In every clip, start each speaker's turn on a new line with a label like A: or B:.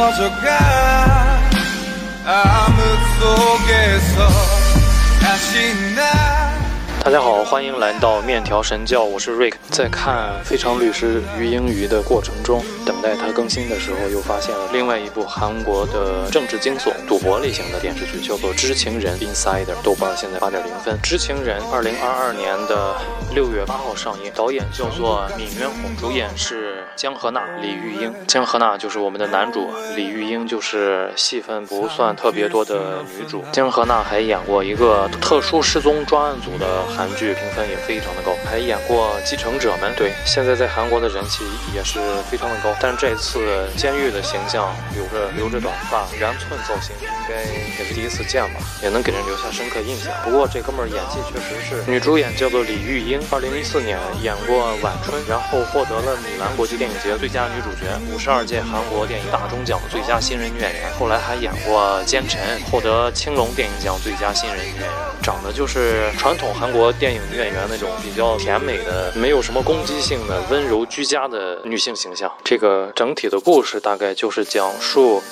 A: 터져가 암흑 속에서 다시 나
B: 大家好，欢迎来到面条神教，我是 Rick。在看《非常律师于英语》的过程中，等待它更新的时候，又发现了另外一部韩国的政治惊悚、赌博类型的电视剧，叫做《知情人》（Insider）。豆瓣现在八点零分。《知情人》二零二二年的六月八号上映，导演叫做闵渊弘，主演是姜河娜、李玉英。姜河娜就是我们的男主，李玉英就是戏份不算特别多的女主。姜河娜还演过一个特殊失踪专案组的。韩剧评分也非常的高，还演过《继承者们》，对，现在在韩国的人气也是非常的高。但是这次监狱的形象，留着留着短发，圆寸造型，应该也是第一次见吧，也能给人留下深刻印象。不过这哥们儿演技确实是，女主演叫做李玉英，二零一四年演过《晚春》，然后获得了米兰国际电影节最佳女主角，五十二届韩国电影大钟奖的最佳新人女演员。后来还演过《奸臣》，获得青龙电影奖最佳新人女演员，长得就是传统韩国。国电影女演员那种比较甜美的、没有什么攻击性的、温柔居家的女性形象。这个整体的故事大概就是讲述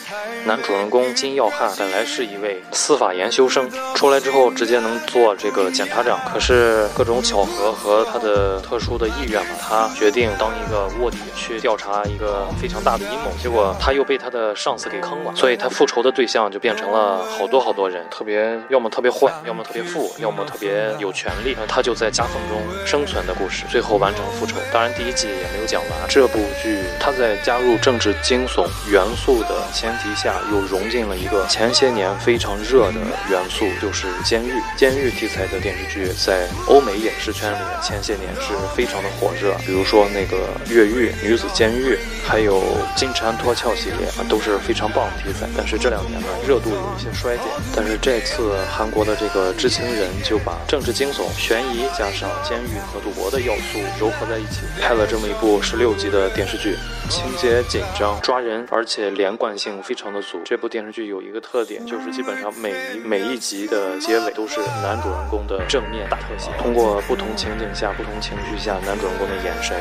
B: 男主人公金耀汉本来是一位司法研修生，出来之后直接能做这个检察长。可是各种巧合和他的特殊的意愿吧他决定当一个卧底，去调查一个非常大的阴谋。结果他又被他的上司给坑了，所以他复仇的对象就变成了好多好多人，特别要么特别坏，要么特别富，要么特别有权。他就在夹缝中生存的故事，最后完成复仇。当然，第一季也没有讲完。这部剧它在加入政治惊悚元素的前提下，又融进了一个前些年非常热的元素，就是监狱。监狱题材的电视剧在欧美影视圈里面前些年是非常的火热，比如说那个《越狱》《女子监狱》，还有《金蝉脱壳》系列啊，都是非常棒的题材。但是这两年呢，热度有一些衰减。但是这次韩国的这个知情人就把政治惊悚。悬疑加上监狱和赌博的要素糅合在一起，拍了这么一部十六集的电视剧，情节紧张抓人，而且连贯性非常的足。这部电视剧有一个特点，就是基本上每一每一集的结尾都是男主人公的正面大特写，通过不同情景下、不同情绪下男主人公的眼神，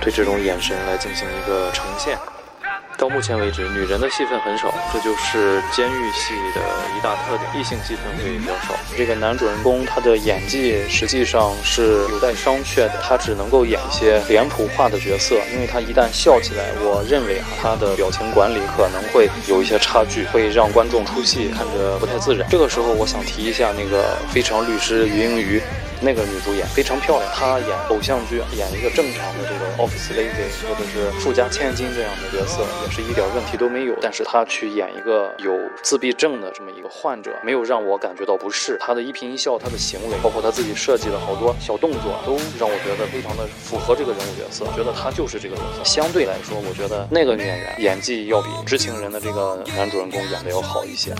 B: 对这种眼神来进行一个呈现。到目前为止，女人的戏份很少，这就是监狱戏的一大特点，异性戏份会比较少。这个男主人公他的演技实际上是有待商榷的，他只能够演一些脸谱化的角色，因为他一旦笑起来，我认为啊，他的表情管理可能会有一些差距，会让观众出戏，看着不太自然。这个时候，我想提一下那个《非常律师于英语》。那个女主演非常漂亮，她演偶像剧，演一个正常的这个 office lady 或者是富家千金这样的角色，也是一点问题都没有。但是她去演一个有自闭症的这么一个患者，没有让我感觉到不适。她的一颦一笑，她的行为，包括她自己设计的好多小动作，都让我觉得非常的符合这个人物角色。觉得她就是这个角色。相对来说，我觉得那个女演员演技要比知情人的这个男主人公演的要好一些。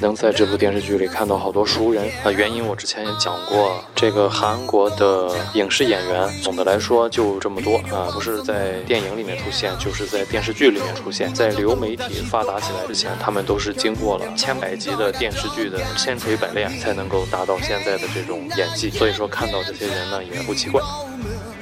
B: 能在这部电视剧里看到好多熟人啊，原因我之前也讲过。这个韩国的影视演员总的来说就这么多啊，不是在电影里面出现，就是在电视剧里面出现。在流媒体发达起来之前，他们都是经过了千百集的电视剧的千锤百炼，才能够达到现在的这种演技。所以说，看到这些人呢，也不奇怪。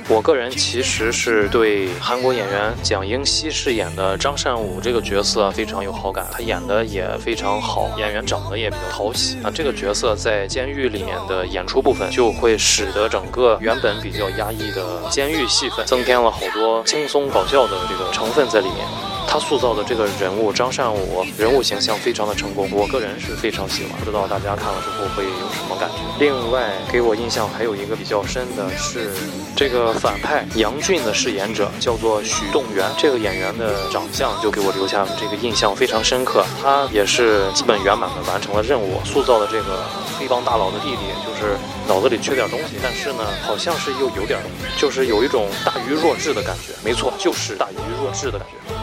B: 我个人其实是对韩国演员蒋英熙饰演的张善武这个角色非常有好感，他演的也非常好，演员长得也比较讨喜那。这个角色在监狱里面的演出部分，就会使得整个原本比较压抑的监狱戏份，增添了好多轻松搞笑的这个成分在里面。他塑造的这个人物张善武，人物形象非常的成功，我个人是非常喜欢。不知道大家看了之后会有什么感觉？另外给我印象还有一个比较深的是，这个反派杨俊的饰演者叫做许栋元，这个演员的长相就给我留下这个印象非常深刻。他也是基本圆满的完成了任务，塑造的这个黑帮大佬的弟弟，就是脑子里缺点东西，但是呢，好像是又有点，就是有一种大于弱智的感觉。没错，就是大于弱智的感觉。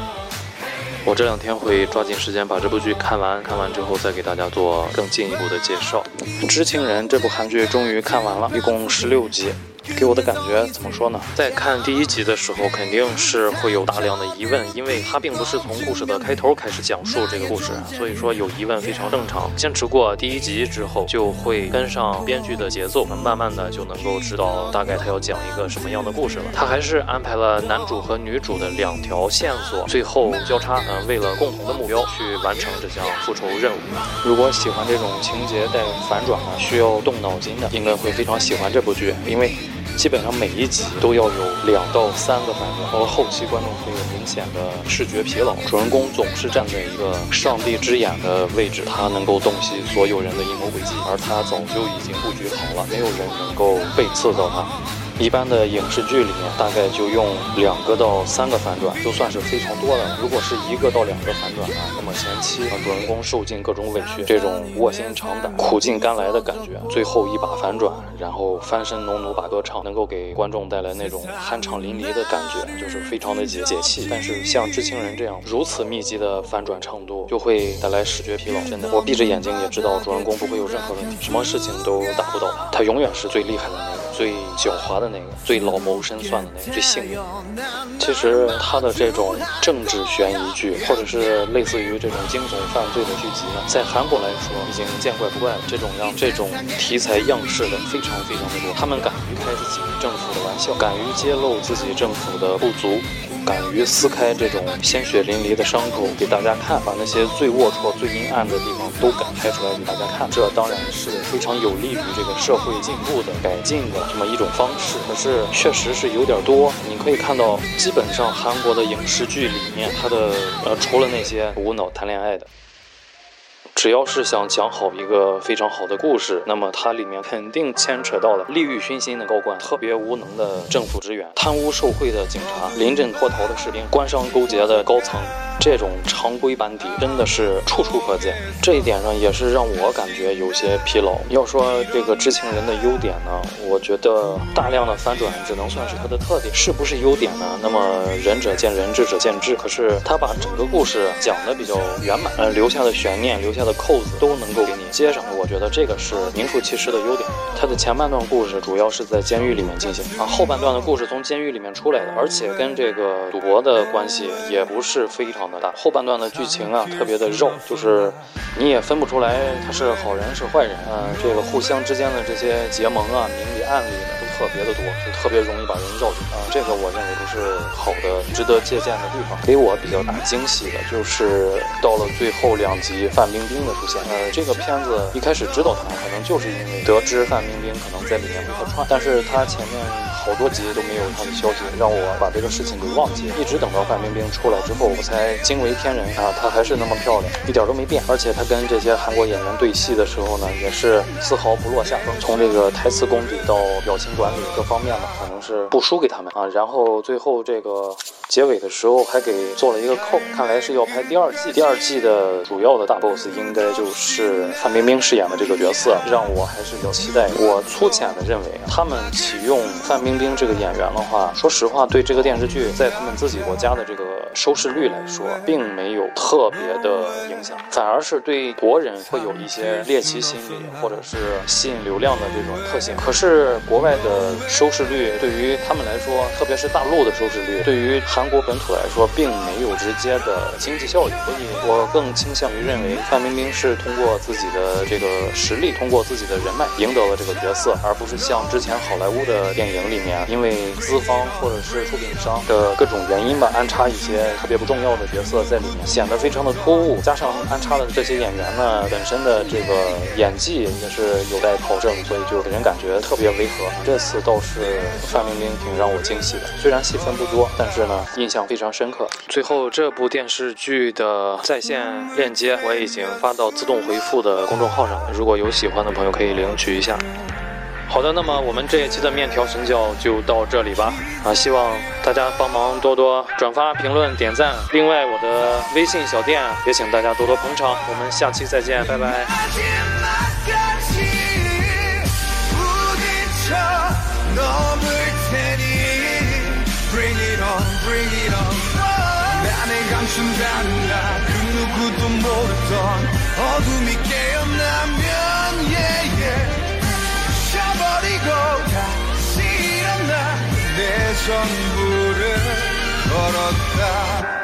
B: 我这两天会抓紧时间把这部剧看完，看完之后再给大家做更进一步的介绍。《知情人》这部韩剧终于看完了，一共十六集。给我的感觉怎么说呢？在看第一集的时候，肯定是会有大量的疑问，因为它并不是从故事的开头开始讲述这个故事，所以说有疑问非常正常。坚持过第一集之后，就会跟上编剧的节奏，慢慢的就能够知道大概他要讲一个什么样的故事了。他还是安排了男主和女主的两条线索，最后交叉，嗯，为了共同的目标去完成这项复仇任务。如果喜欢这种情节带反转的，需要动脑筋的，应该会非常喜欢这部剧，因为。基本上每一集都要有两到三个反转，而后期观众会有明显的视觉疲劳。主人公总是站在一个上帝之眼的位置，他能够洞悉所有人的阴谋诡计，而他早就已经布局好了，没有人能够背刺到他。一般的影视剧里面，大概就用两个到三个反转，就算是非常多的。如果是一个到两个反转呢，那么前期主人公受尽各种委屈，这种卧薪尝胆、苦尽甘来的感觉，最后一把反转，然后翻身农奴把歌唱，能够给观众带来那种酣畅淋漓的感觉，就是非常的解解气。但是像《知情人》这样如此密集的反转程度，就会带来视觉疲劳。真的，我闭着眼睛也知道主人公不会有任何问题，什么事情都打不倒他，他永远是最厉害的那个。最狡猾的那个，最老谋深算的那个，最幸运。其实他的这种政治悬疑剧，或者是类似于这种惊悚犯罪的剧集呢，在韩国来说已经见怪不怪了。这种样这种题材样式的非常非常的多，他们敢于开自己政府的玩笑，敢于揭露自己政府的不足。敢于撕开这种鲜血淋漓的伤口给大家看，把那些最龌龊、最阴暗的地方都敢拍出来给大家看，这当然是非常有利于这个社会进步的、改进的这么一种方式。可是确实是有点多，你可以看到，基本上韩国的影视剧里面，它的呃，除了那些无脑谈恋爱的。只要是想讲好一个非常好的故事，那么它里面肯定牵扯到了利欲熏心的高官、特别无能的政府职员、贪污受贿的警察、临阵脱逃的士兵、官商勾结的高层。这种常规班底真的是处处可见，这一点上也是让我感觉有些疲劳。要说这个知情人的优点呢，我觉得大量的反转只能算是它的特点，是不是优点呢？那么仁者见仁，智者见智。可是他把整个故事讲的比较圆满，呃，留下的悬念、留下的扣子都能够给你接上。我觉得这个是名副其实的优点。它的前半段故事主要是在监狱里面进行，啊，后半段的故事从监狱里面出来的，而且跟这个赌博的关系也不是非常的大。后半段的剧情啊，特别的肉，就是你也分不出来他是好人是坏人，嗯，这个互相之间的这些结盟啊、明里暗里的特别的多，就特别容易把人绕进啊。这个我认为不是好的、值得借鉴的地方。给我比较大惊喜的就是到了最后两集范冰冰的出现。呃，这个片子一开始知道他，可能就是因为得知范冰冰可能在里面会客串，但是她前面。好多集都没有他的消息，让我把这个事情给忘记。一直等到范冰冰出来之后，我才惊为天人啊！她还是那么漂亮，一点都没变。而且她跟这些韩国演员对戏的时候呢，也是丝毫不落下风。从这个台词功底到表情管理各方面吧，可能是不输给他们啊。然后最后这个。结尾的时候还给做了一个扣，看来是要拍第二季。第二季的主要的大 boss 应该就是范冰冰饰演的这个角色，让我还是比较期待。我粗浅的认为，他们启用范冰冰这个演员的话，说实话，对这个电视剧在他们自己国家的这个收视率来说，并没有特别的影响，反而是对国人会有一些猎奇心理，或者是吸引流量的这种特性。可是国外的收视率对于他们来说，特别是大陆的收视率，对于韩韩国本土来说，并没有直接的经济效益，所以我更倾向于认为范冰冰是通过自己的这个实力，通过自己的人脉赢得了这个角色，而不是像之前好莱坞的电影里面，因为资方或者是出品商的各种原因吧，安插一些特别不重要的角色在里面，显得非常的突兀。加上安插的这些演员呢，本身的这个演技也是有待考证，所以就给人感觉特别违和。这次倒是范冰冰挺让我惊喜的，虽然戏份不多，但是呢。印象非常深刻。最后，这部电视剧的在线链接我已经发到自动回复的公众号上了，如果有喜欢的朋友可以领取一下。好的，那么我们这一期的面条神教就到这里吧。啊，希望大家帮忙多多转发、评论、点赞。另外，我的微信小店也请大家多多捧场。我们下期再见，拜拜。It on 나의 감춘다는 나그 누구도 모르던 어둠이 깨어나면 yeah yeah. 부셔버리고 다시
A: 전부를 걸었다